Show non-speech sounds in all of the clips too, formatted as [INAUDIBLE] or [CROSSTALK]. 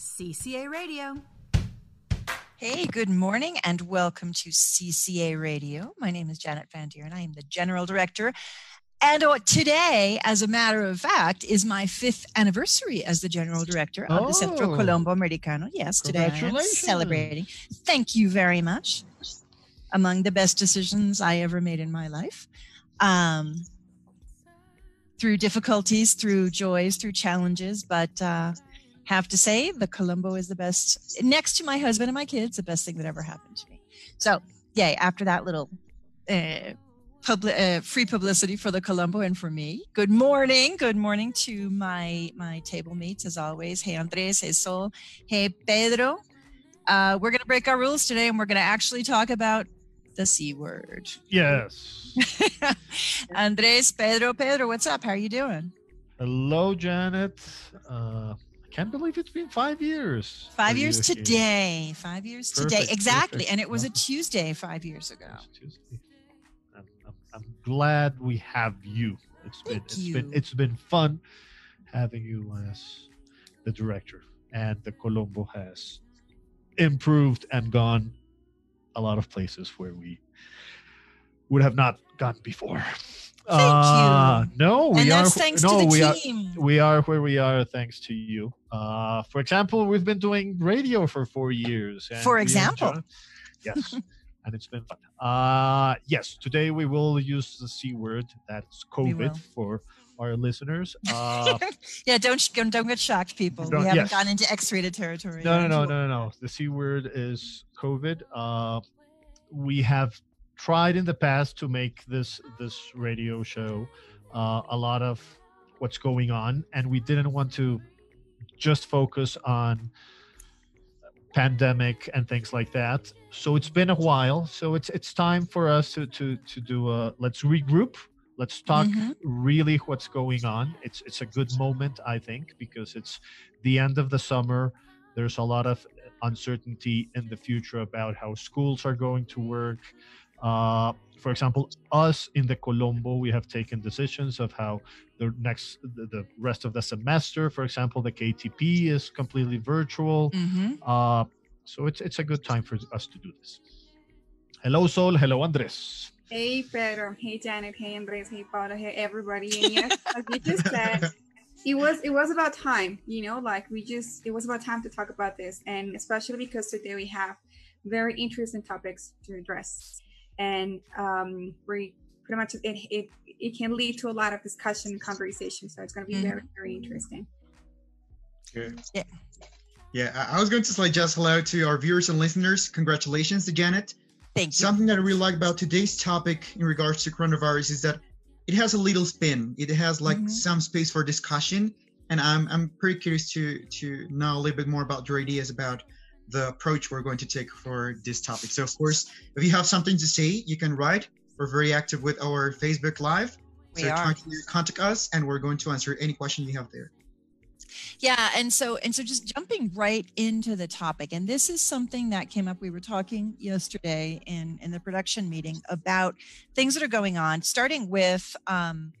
CCA Radio. Hey, good morning and welcome to CCA Radio. My name is Janet Van Dier and I am the General Director. And uh, today, as a matter of fact, is my fifth anniversary as the General Director of the Centro Oh. Colombo Americano. Yes, today I am celebrating. Thank you very much. Among the best decisions I ever made in my life. Um, through difficulties, through joys, through challenges, but uh, have to say the Colombo is the best next to my husband and my kids, the best thing that ever happened to me. So, yay, after that little uh, public, uh, free publicity for the Colombo and for me. Good morning. Good morning to my my table mates as always. Hey Andres, hey Sol, hey Pedro. Uh, we're gonna break our rules today and we're gonna actually talk about the C word. Yes. [LAUGHS] Andres, Pedro, Pedro, what's up? How are you doing? Hello, Janet. Uh, can't believe it's been five years. Five years you here. today. Five years today. Exactly. perfect. And it was a Tuesday five years ago. Tuesday. I'm, I'm, I'm glad we have you. It's been it's you. been it's been fun having you as the director, and the Colombo has improved and gone a lot of places where we would have not gone before. Thank uh, you. No, we and are. that's thanks no, to we the are team. we are where we are thanks to you. Uh, for example, we've been doing radio for four years. For example. enjoy- yes, [LAUGHS] and it's been fun. Uh, yes, today we will use the c word. That's COVID for our listeners. [LAUGHS] Uh, yeah, don't don't get shocked, people. We haven't yes. gone into X-rated territory. no, no, no, no, no, no. The c word is COVID. Uh, we have tried in the past to make this this radio show uh, a lot of what's going on, and we didn't want to just focus on pandemic and things like that. So it's been a while. So it's it's time for us to to to do a let's regroup. Let's talk Mhm. really what's going on. It's it's a good moment, I think, because it's the end of the summer. There's a lot of uncertainty in the future about how schools are going to work. Uh, for example, us in the Colombo, we have taken decisions of how the next, the, the rest of the semester, for example, the KTP is completely virtual. Mhm. Uh, so it's it's a good time for us to do this. Hello, Sol. Hello, Andres. Hey Pedro, hey Janet, hey Andres, hey Paula, hey everybody. And yes, as you just said, [LAUGHS] it was it was about time, you know, like we just it was about time to talk about this, and especially because today we have very interesting topics to address, and um, we pretty much it it, it can lead to a lot of discussion and conversation. So it's going to be very very interesting. Yeah. Yeah, I I was going to say just hello to our viewers and listeners. Congratulations to Janet. Thank you. Something that I really like about today's topic in regards to coronavirus is that it has a little spin. It has like Mhm. some space for discussion, and I'm I'm pretty curious to to know a little bit more about your ideas about the approach we're going to take for this topic. So of course, if you have something to say, you can write. We're very active with our Facebook Live. We so are. contact us, and we're going to answer any question you have there. Yeah, and so and so just jumping right into the topic, and this is something that came up. We were talking yesterday in in the production meeting about things that are going on, starting with um,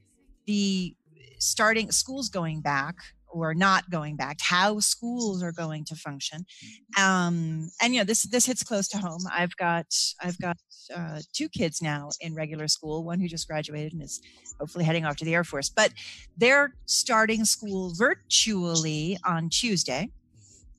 the starting schools going back or not going back, how schools are going to function, um, and you know this this hits close to home. I've got I've got uh, two kids now in regular school, one who just graduated and is hopefully heading off to the Air Force, but they're starting school virtually on Tuesday.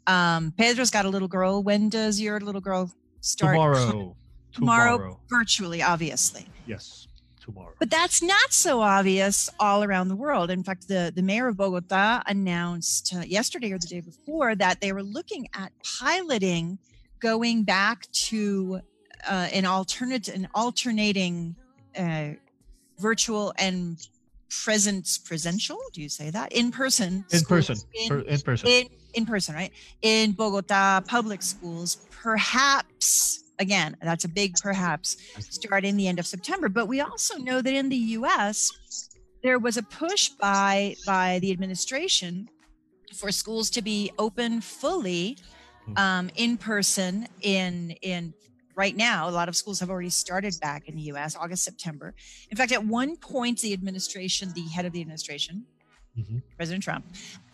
Um, Pedro's got a little girl. When does your little girl start? Tomorrow. [LAUGHS] Tomorrow, virtually, obviously. Yes, tomorrow. But that's not so obvious all around the world. In fact, the, the mayor of Bogota announced uh, yesterday or the day before that they were looking at piloting going back to uh, an alternate, an alternating uh, virtual and presence presential Do you say that in person? in person. in- in person. in in person right in bogota public schools perhaps again that's a big perhaps starting the end of september but we also know that in the us there was a push by by the administration for schools to be open fully Hmm. um, in person in in right now a lot of schools have already started back in the us august september in fact at one point the administration the head of the administration hmm President Trump,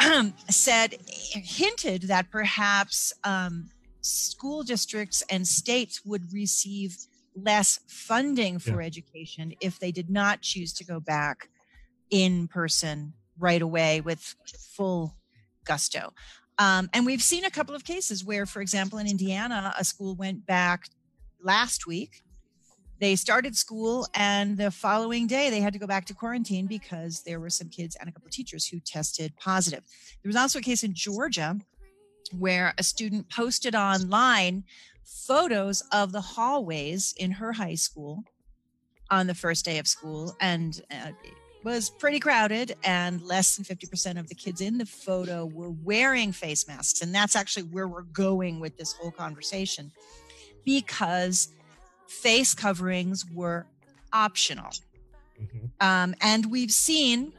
[CLEARS THROAT] said, hinted that perhaps um, school districts and states would receive less funding for education if they did not choose to go back in person right away with full gusto. Um, and we've seen a couple of cases where, for example, in Indiana, a school went back last week. They started school, and the following day they had to go back to quarantine because there were some kids and a couple of teachers who tested positive. There was also a case in Georgia where a student posted online photos of the hallways in her high school on the first day of school and uh, it was pretty crowded and less than 50% of the kids in the photo were wearing face masks and that's actually where we're going with this whole conversation because face coverings were optional. Hmm um, and we've seen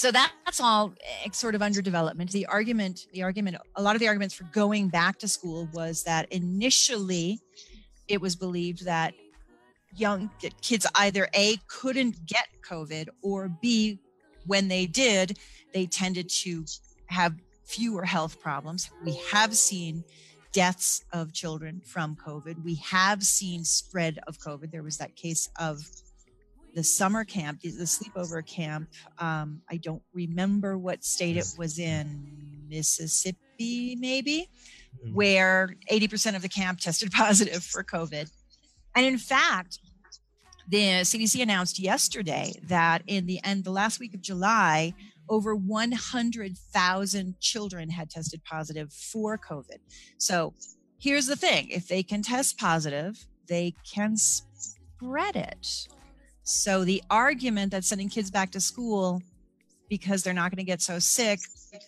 so that, that's all eh, sort of under development. The argument the argument a lot of the arguments for going back to school was that initially it was believed that young kids either a couldn't get covid or b when they did they tended to have fewer health problems. We have seen deaths of children from covid. We have seen spread of covid. There was that case of the summer camp, the sleepover camp. Um, I don't remember what state it was in, Mississippi, maybe, Mm. where 80% of the camp [LAUGHS] tested positive for COVID. And in fact, the CDC announced yesterday that in the end, the last week of July, over 100,000 children had tested positive for COVID. So here's the thing if they can test positive, they can spread it. So the argument that sending kids back to school because they're not going to get so sick,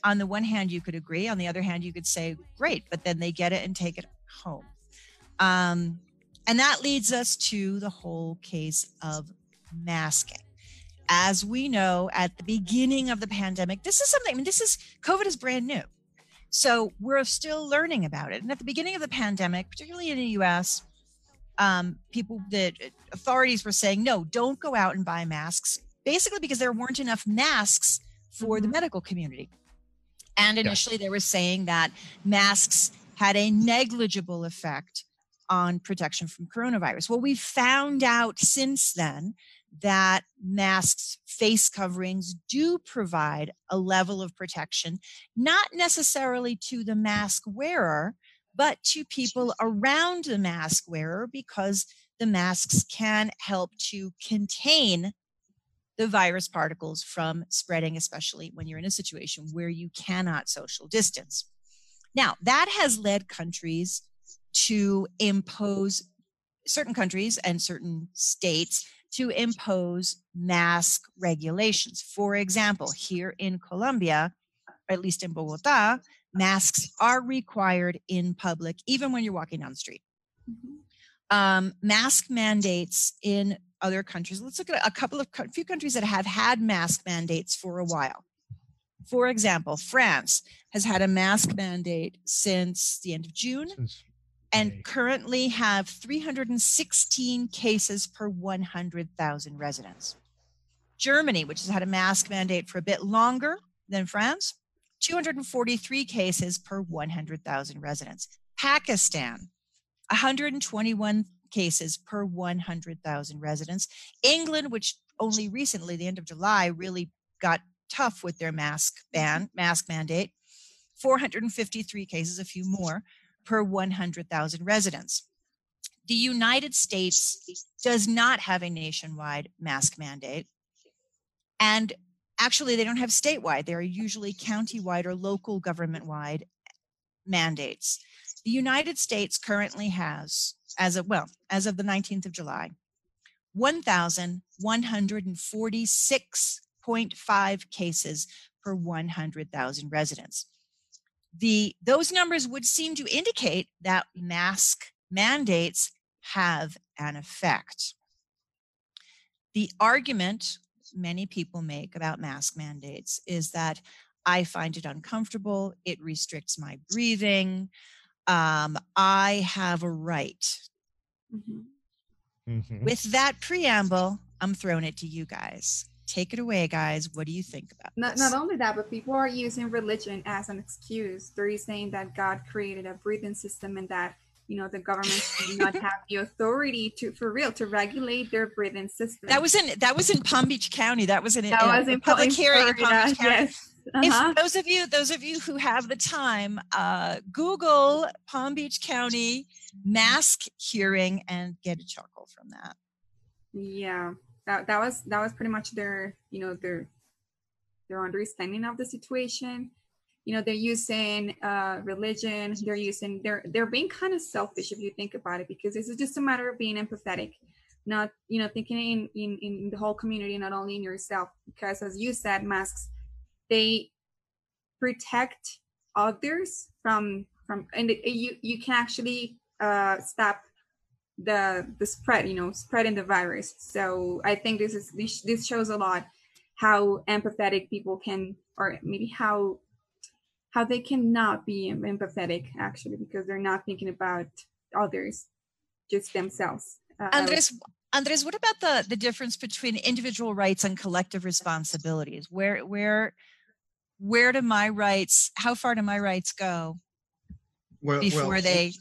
on the one hand, you could agree. On the other hand, you could say, great, but then they get it and take it home. Um, and that leads us to the whole case of masking. As we know, at the beginning of the pandemic, this is something, I mean, this is COVID is brand new. So we're still learning about it. And at the beginning of the pandemic, particularly in the US, um, people that authorities were saying, no, don't go out and buy masks, basically because there weren't enough masks for the Mhm. medical community. And initially, they were saying that masks had a negligible effect on protection from coronavirus. Well, we found out since then that masks, face coverings do provide a level of protection, not necessarily to the mask wearer, but to people around the mask wearer because the masks can help to contain the virus particles from spreading, especially when you're in a situation where you cannot social distance. Now, that has led countries to impose certain countries and certain states to impose mask regulations. For example, here in Colombia, at least in Bogota, masks are required in public, even when you're walking down the street. Mhm. Um, mask mandates in other countries. Let's look at a couple of a few countries that have had mask mandates for a while. For example, France has had a mask mandate since the end of June Since and May. currently have 316 cases per 100,000 residents. Germany, which has had a mask mandate for a bit longer than France, 243 cases per 100,000 residents. Pakistan, 121 cases per 100,000 residents. England, which only recently, the end of July, really got tough with their mask ban, mm-hmm. mask mandate, 453 cases, a few more per 100,000 residents. The United States does not have a nationwide mask mandate. And actually, they don't have statewide. They are usually county-wide or local government-wide mandates. The United States currently has, as of well, as of the 19th of July, 1,146.5 cases per 100,000 residents. The those numbers would seem to indicate that mask mandates have an effect. The argument many people make about mask mandates is that I find it uncomfortable, it restricts my breathing, um, I have a right. Mhm. Mhm. With that preamble, I'm throwing it to you guys. take it away, guys. What do you think about Not, this? not only that, but people are using religion as an excuse. They're saying that God created a breathing system and that you know the government do not have the authority to for real to regulate their breathing system. that was in that was in Palm Beach County. That was in that uh, was in public in hearing in Palm Beach County. Yes. Uh-huh. If those of you, those of you who have the time, uh, Google Palm Beach County mask hearing and get a chuckle from that. yeah that, that was that was pretty much their you know their their understanding of the situation you know they're using uh religion they're using they're they're being kind of selfish if you think about it because this is just a matter of being empathetic not you know thinking in in, in the whole community not only in yourself because as you said masks they protect others from from and you you can actually uh stop the the spread you know spreading the virus. So i think this is this, this shows a lot how empathetic people can or maybe how how they cannot be empathetic actually because they're not thinking about others just themselves uh, Andres, Andres, what about the the difference between individual rights and collective responsibilities? Where where where do my rights? How far do my rights go Well, before well, they?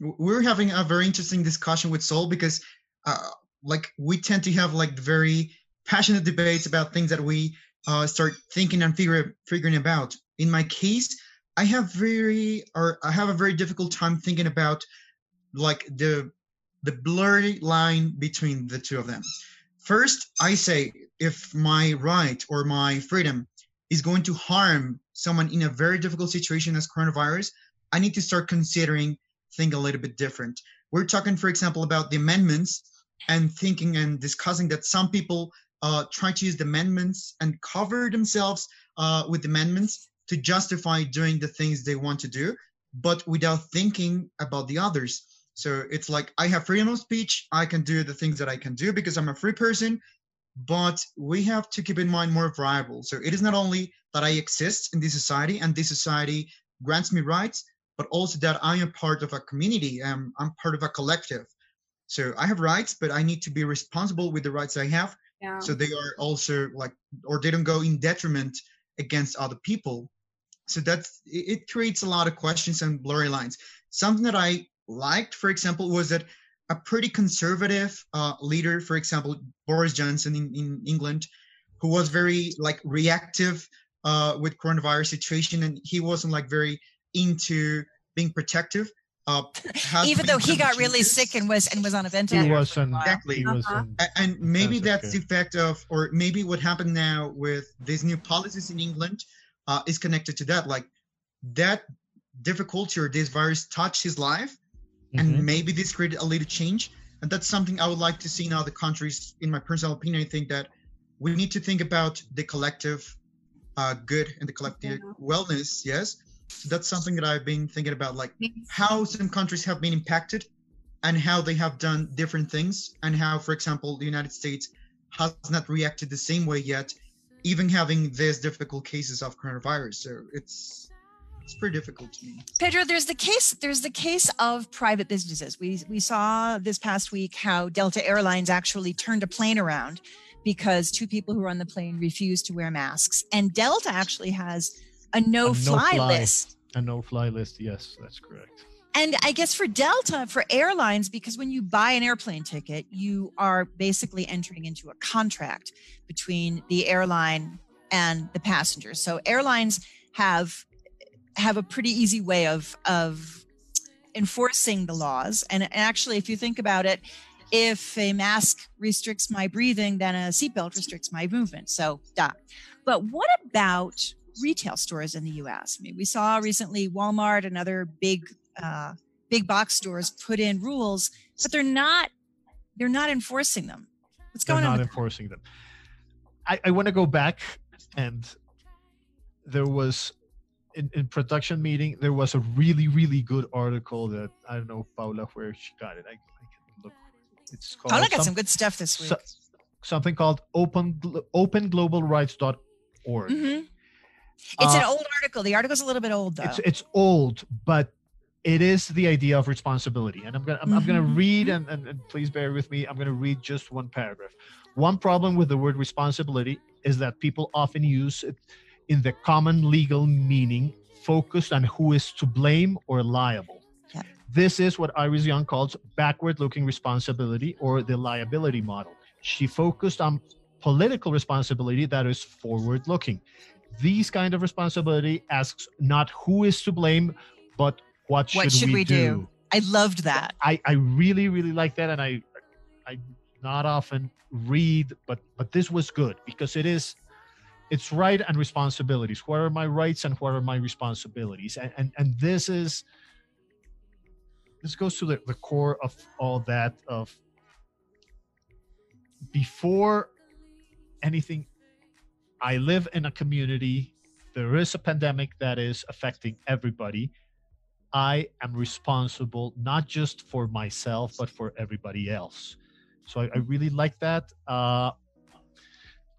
we're having a very interesting discussion with Sol because, uh, like, we tend to have like very passionate debates about things that we uh, start thinking and figure figuring about. In my case, I have very or I have a very difficult time thinking about like the the blurry line between the two of them. First, I say if my right or my freedom is going to harm someone in a very difficult situation as coronavirus, I need to start considering think a little bit different. We're talking, for example, about the amendments and thinking and discussing that some people uh, try to use the amendments and cover themselves uh, with amendments to justify doing the things they want to do, but without thinking about the others. So it's like I have freedom of speech. I can do the things that I can do because I'm a free person. But we have to keep in mind more variable. So it is not only that I exist in this society and this society grants me rights, but also that I am part of a community. Um, I'm part of a collective. So I have rights, but I need to be responsible with the rights I have. yeah. So they are also like, or they don't go in detriment against other people. So that's it, it creates a lot of questions and blurry lines. Something that I liked, for example, was that a pretty conservative uh, leader, for example, Boris Johnson in, in England, who was very like reactive uh, with coronavirus situation, and he wasn't like very into being protective. Uh, Even though he some got really changes. sick and was and was on a He ventilator. was for a an while. Exactly. he was Uh-huh. an and maybe That's that's the effect of or maybe what happened now with these new policies in england uh, is connected to that like that difficulty or this virus touched his life Mhm. and maybe this created a little change and that's something i would like to see in other countries in my personal opinion i think that we need to think about the collective uh, good and the collective Yeah. wellness yes so that's something that i've been thinking about like how some countries have been impacted and how they have done different things and how for example the united states has not reacted the same way yet even having these difficult cases of coronavirus so it's it's pretty difficult to me Pedro, there's the case. There's the case of private businesses. We we saw this past week how Delta Airlines actually turned a plane around because two people who were on the plane refused to wear masks, and Delta actually has a no-fly no-fly. list. a no-fly list. Yes, that's correct. And I guess for Delta, for airlines, because when you buy an airplane ticket, you are basically entering into a contract between the airline and the passengers. So airlines have have a pretty easy way of of enforcing the laws. And, actually, if you think about it, if a mask restricts my breathing, then a seatbelt restricts my movement. So, duh. But what about retail stores in the U.S.? I mean, we saw recently Walmart and other big uh, big box stores put in rules, but they're not they're not enforcing them. What's They're going on? not enforcing them. I, I want to go back and there was in, in production meeting there was a really really good article that I don't know Paula where she got it. I, I can look. It's called Paula got some- some good stuff this week. so- something called open Glo- openglobalrights.org. Mhm. It's an Uh, old article. The article's a little bit old though. it's it's old, but it is the idea of responsibility. And I'm gonna I'm, I'm gonna Mhm. read and, and, and please bear with me. I'm gonna read just one paragraph. One problem with the word responsibility is that people often use it in the common legal meaning, focused on who is to blame or liable. This is what Iris Young calls backward looking responsibility or the liability model. She focused on political responsibility that is forward looking. These kind of responsibility asks not who is to blame, but what should, What should we do? do? I loved that. I, I really really like that and I I not often read but but this was good because it is it's right and responsibilities what are my rights and what are my responsibilities and and, and this is this goes to the, the core of all that of before anything i live in a community there is a pandemic that is affecting everybody I am responsible not just for myself but for everybody else. So I, I really like that. Uh,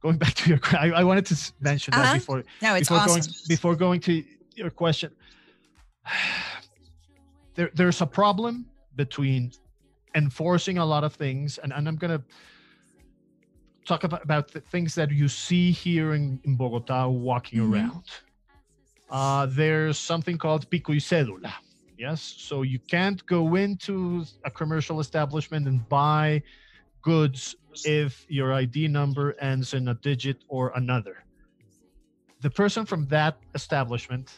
going [LAUGHS] back to your, I, I wanted to mention Uh-huh. that before No, it's before awesome. going before going to your question. [SIGHS] There, there's a problem between enforcing a lot of things, and, and I'm gonna talk about, about the things that you see here in, in Bogota walking Mhm. around. Uh, there's something called pico y cédula. Yes, so you can't go into a commercial establishment and buy goods if your ID number ends in a digit or another. The person from that establishment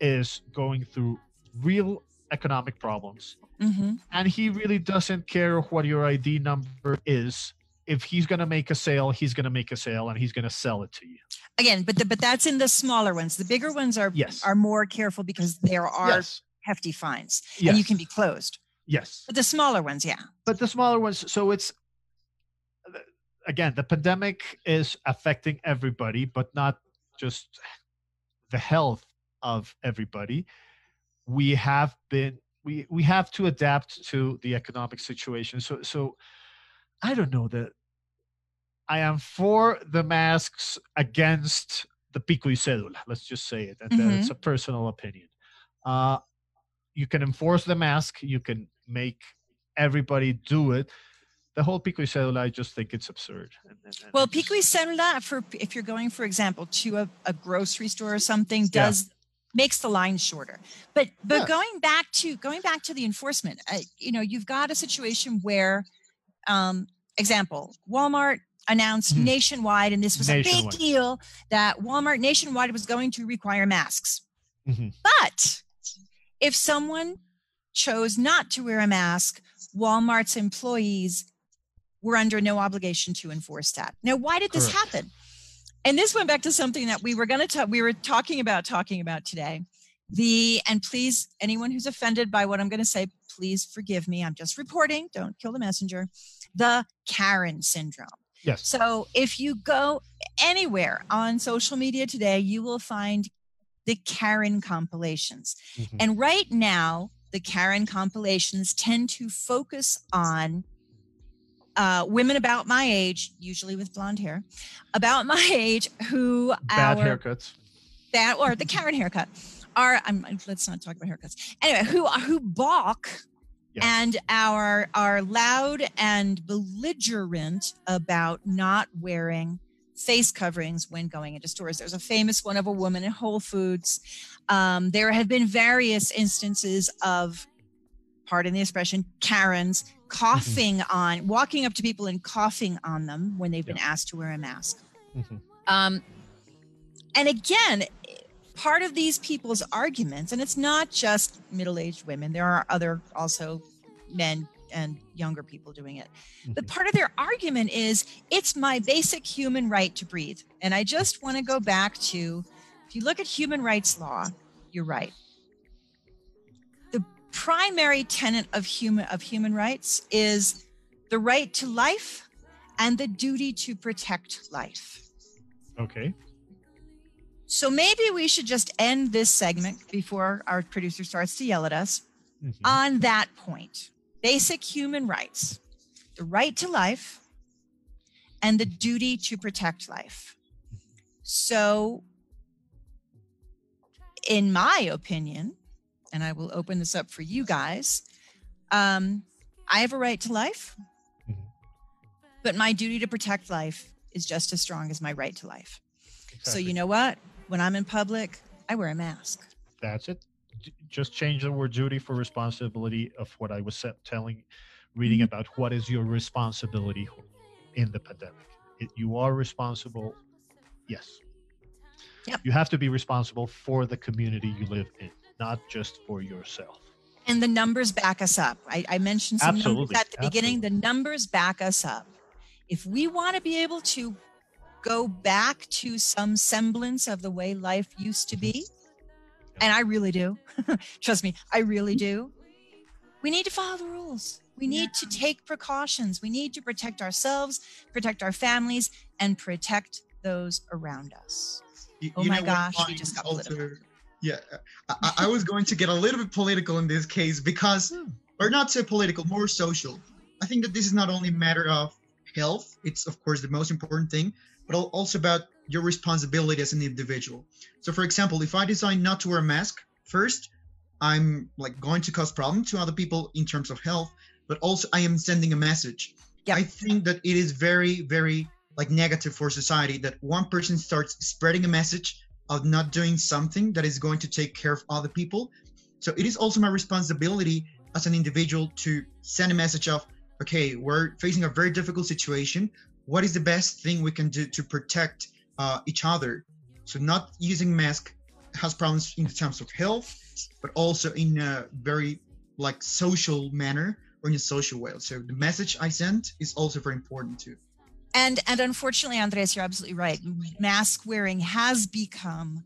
is going through real economic problems hmm and he really doesn't care what your ID number is. If he's going to make a sale, he's going to make a sale and he's going to sell it to you. Again, but the, but that's in the smaller ones. The bigger ones are Yes. are more careful because there are yes. hefty fines Yes. and you can be closed. yes. But the smaller ones, yeah. But the smaller ones, so it's again, the pandemic is affecting everybody, but not just the health of everybody. We have been we we have to adapt to the economic situation. So so I don't know that I am for the masks against the pico y cédula. Let's just say it. And that it's a personal opinion. Uh, you can enforce the mask. You can make everybody do it. The whole pico y cédula, I just think it's absurd. And, and- and Well, pico y cédula for if you're going, for example, to a, a grocery store or something, Yeah. does makes the line shorter. But but Yes. going back to going back to the enforcement, uh, you know, you've got a situation where, um, example, Walmart announced Mhm. nationwide, and this was a big deal that Walmart nationwide was going to require masks. Mhm. But if someone chose not to wear a mask, Walmart's employees were under no obligation to enforce that. Now, why did this Correct. happen? And this went back to something that we were going to talk, we were talking about talking about today. The, and please, anyone who's offended by what I'm going to say, please forgive me. I'm just reporting. Don't kill the messenger. The Karen syndrome. yes. So if you go anywhere on social media today, you will find the Karen compilations. Mhm. And right now, the Karen compilations tend to focus on uh, women about my age, usually with blonde hair, about [LAUGHS] my age who Bad our haircuts. that or the Karen haircut are I'm let's not talk about haircuts. Anyway, who who balk Yes. and are are loud and belligerent about not wearing face coverings when going into stores. There's a famous one of a woman in Whole Foods. Um, there have been various instances of, pardon the expression, Karens coughing on, walking up to people and coughing on them when they've been asked to wear a mask. Mhm. Um, and again, part of these people's arguments, and it's not just middle aged women, there are other also men and younger people doing it. But Mhm. part of their argument is it's my basic human right to breathe. And I just want to go back to if you look at human rights law, you're right. The primary tenet of human of human rights is the right to life and the duty to protect life. Okay. So maybe we should just end this segment before our producer starts to yell at us Mhm. on that point. Basic human rights, the right to life and the duty to protect life. So, in my opinion, and I will open this up for you guys, um, I have a right to life. Mhm. but my duty to protect life is just as strong as my right to life. Exactly. So you know what? When I'm in public, I wear a mask. That's it. Just change the word duty for responsibility of what I was telling, reading Mhm. about what is your responsibility in the pandemic. It, you are responsible. Yes. Yep. You have to be responsible for the community you live in, not just for yourself. And the numbers back us up. I, I mentioned some numbers at the beginning. The numbers back us up. If we want to be able to go back to some semblance of the way life used to be, and I really do, [LAUGHS] trust me, I really do, we need to follow the rules. We need to take precautions. We need to protect ourselves, protect our families, and protect those around us. You- Oh you my gosh, we just got political. Yeah, I, I- I was going to get a little bit political in this case because, Hmm. or not so political, more social. I think that this is not only a matter of health; it's of course the most important thing, but also about your responsibility as an individual. So, for example, if I decide not to wear a mask, first, I'm like going to cause problem to other people in terms of health, but also I am sending a message. Yep. I think that it is very, very like negative for society that one person starts spreading a message of not doing something that is going to take care of other people. So it is also my responsibility as an individual to send a message of, okay, we're facing a very difficult situation. What is the best thing we can do to protect uh, each other? So not using mask has problems in terms of health, but also in a very like social manner or in a social way. So the message I sent is also very important too. And and unfortunately, Andres, you're absolutely right. Mask wearing has become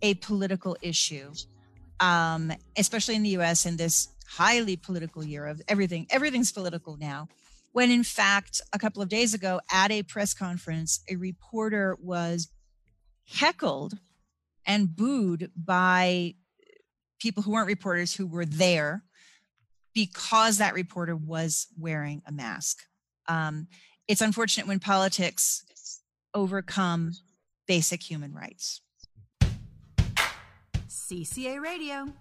a political issue, um, especially in the U.S. in this highly political year of everything. Everything's political now. When in fact, a couple of days ago at a press conference, a reporter was heckled and booed by people who weren't reporters who were there because that reporter was wearing a mask. Um, it's unfortunate when politics overcome basic human rights. CCA Radio.